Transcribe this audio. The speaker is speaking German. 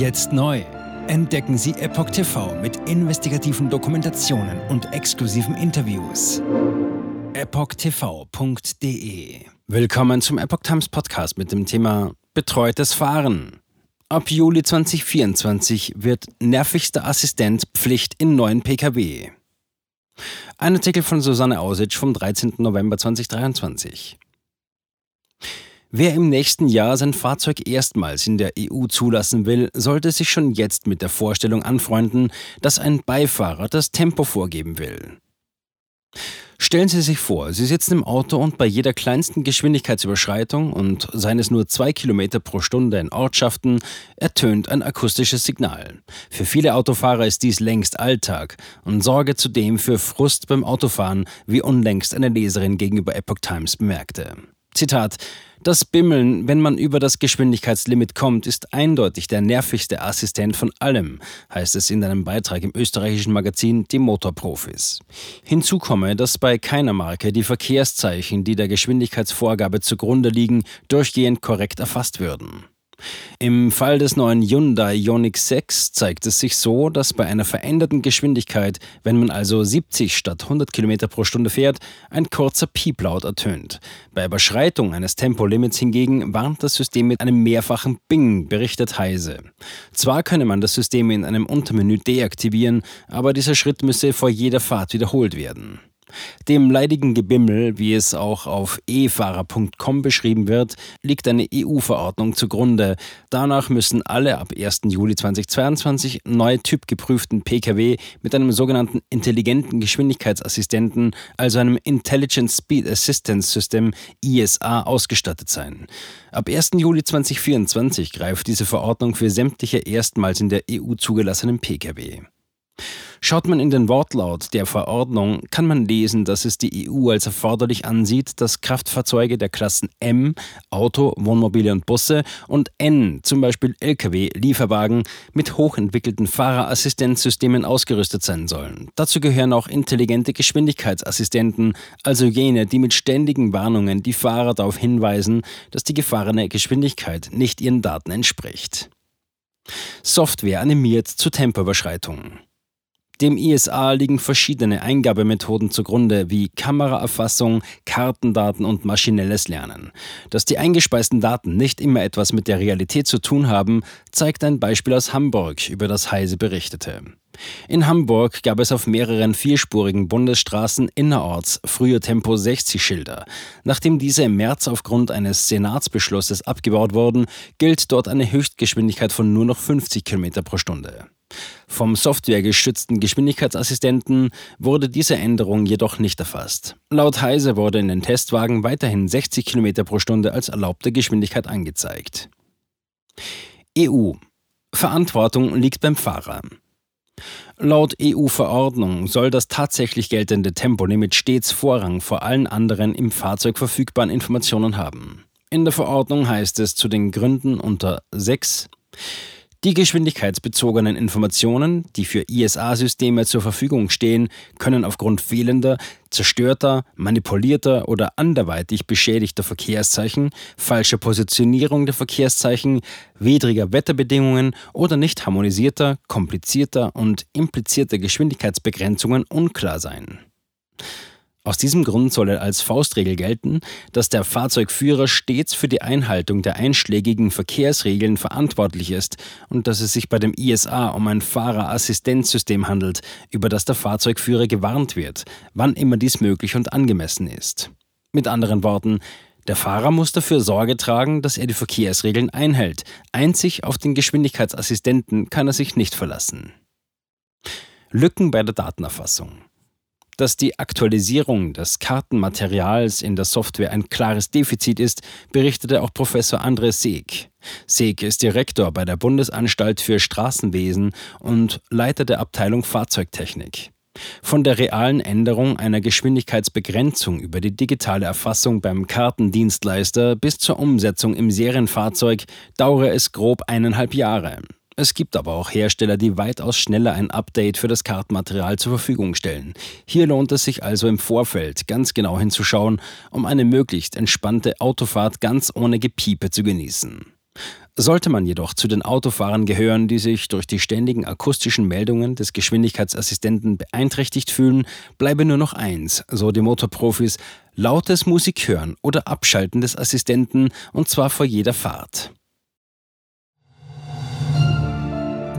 Jetzt neu. Entdecken Sie Epoch TV mit investigativen Dokumentationen und exklusiven Interviews. EpochTV.de Willkommen zum Epoch Times Podcast mit dem Thema Betreutes Fahren. Ab Juli 2024 wird nervigster Assistent Pflicht in neuen Pkw. Ein Artikel von Susanne Ausitsch vom 13. November 2023. Wer im nächsten Jahr sein Fahrzeug erstmals in der EU zulassen will, sollte sich schon jetzt mit der Vorstellung anfreunden, dass ein Beifahrer das Tempo vorgeben will. Stellen Sie sich vor, Sie sitzen im Auto und bei jeder kleinsten Geschwindigkeitsüberschreitung und seien es nur zwei Kilometer pro Stunde in Ortschaften, ertönt ein akustisches Signal. Für viele Autofahrer ist dies längst Alltag und sorge zudem für Frust beim Autofahren, wie unlängst eine Leserin gegenüber Epoch Times bemerkte. Zitat das Bimmeln, wenn man über das Geschwindigkeitslimit kommt, ist eindeutig der nervigste Assistent von allem, heißt es in einem Beitrag im österreichischen Magazin Die Motorprofis. Hinzu komme, dass bei keiner Marke die Verkehrszeichen, die der Geschwindigkeitsvorgabe zugrunde liegen, durchgehend korrekt erfasst würden. Im Fall des neuen Hyundai Ioniq 6 zeigt es sich so, dass bei einer veränderten Geschwindigkeit, wenn man also 70 statt 100 km pro Stunde fährt, ein kurzer Pieplaut ertönt. Bei Überschreitung eines Tempolimits hingegen warnt das System mit einem mehrfachen Bing, berichtet Heise. Zwar könne man das System in einem Untermenü deaktivieren, aber dieser Schritt müsse vor jeder Fahrt wiederholt werden. Dem leidigen Gebimmel, wie es auch auf efahrer.com beschrieben wird, liegt eine EU-Verordnung zugrunde. Danach müssen alle ab 1. Juli 2022 neu typgeprüften Pkw mit einem sogenannten intelligenten Geschwindigkeitsassistenten, also einem Intelligent Speed Assistance System ISA, ausgestattet sein. Ab 1. Juli 2024 greift diese Verordnung für sämtliche erstmals in der EU zugelassenen Pkw. Schaut man in den Wortlaut der Verordnung, kann man lesen, dass es die EU als erforderlich ansieht, dass Kraftfahrzeuge der Klassen M, Auto, Wohnmobile und Busse und N, zum Beispiel Lkw, Lieferwagen, mit hochentwickelten Fahrerassistenzsystemen ausgerüstet sein sollen. Dazu gehören auch intelligente Geschwindigkeitsassistenten, also jene, die mit ständigen Warnungen die Fahrer darauf hinweisen, dass die gefahrene Geschwindigkeit nicht ihren Daten entspricht. Software animiert zu Tempoüberschreitungen. Dem ISA liegen verschiedene Eingabemethoden zugrunde, wie Kameraerfassung, Kartendaten und maschinelles Lernen. Dass die eingespeisten Daten nicht immer etwas mit der Realität zu tun haben, zeigt ein Beispiel aus Hamburg, über das Heise berichtete. In Hamburg gab es auf mehreren vierspurigen Bundesstraßen innerorts frühe Tempo 60 Schilder. Nachdem diese im März aufgrund eines Senatsbeschlusses abgebaut wurden, gilt dort eine Höchstgeschwindigkeit von nur noch 50 km pro Stunde. Vom softwaregestützten Geschwindigkeitsassistenten wurde diese Änderung jedoch nicht erfasst. Laut Heise wurde in den Testwagen weiterhin 60 km pro Stunde als erlaubte Geschwindigkeit angezeigt. EU Verantwortung liegt beim Fahrer. Laut EU-Verordnung soll das tatsächlich geltende Tempolimit stets Vorrang vor allen anderen im Fahrzeug verfügbaren Informationen haben. In der Verordnung heißt es zu den Gründen unter 6 die geschwindigkeitsbezogenen Informationen, die für ISA-Systeme zur Verfügung stehen, können aufgrund fehlender, zerstörter, manipulierter oder anderweitig beschädigter Verkehrszeichen, falscher Positionierung der Verkehrszeichen, widriger Wetterbedingungen oder nicht harmonisierter, komplizierter und implizierter Geschwindigkeitsbegrenzungen unklar sein. Aus diesem Grund soll als Faustregel gelten, dass der Fahrzeugführer stets für die Einhaltung der einschlägigen Verkehrsregeln verantwortlich ist und dass es sich bei dem ISA um ein Fahrerassistenzsystem handelt, über das der Fahrzeugführer gewarnt wird, wann immer dies möglich und angemessen ist. Mit anderen Worten, der Fahrer muss dafür Sorge tragen, dass er die Verkehrsregeln einhält. Einzig auf den Geschwindigkeitsassistenten kann er sich nicht verlassen. Lücken bei der Datenerfassung dass die Aktualisierung des Kartenmaterials in der Software ein klares Defizit ist, berichtete auch Professor André Seeg. Seeg ist Direktor bei der Bundesanstalt für Straßenwesen und Leiter der Abteilung Fahrzeugtechnik. Von der realen Änderung einer Geschwindigkeitsbegrenzung über die digitale Erfassung beim Kartendienstleister bis zur Umsetzung im Serienfahrzeug dauere es grob eineinhalb Jahre. Es gibt aber auch Hersteller, die weitaus schneller ein Update für das Kartenmaterial zur Verfügung stellen. Hier lohnt es sich also im Vorfeld ganz genau hinzuschauen, um eine möglichst entspannte Autofahrt ganz ohne Gepiepe zu genießen. Sollte man jedoch zu den Autofahrern gehören, die sich durch die ständigen akustischen Meldungen des Geschwindigkeitsassistenten beeinträchtigt fühlen, bleibe nur noch eins, so die Motorprofis, lautes Musik hören oder Abschalten des Assistenten und zwar vor jeder Fahrt.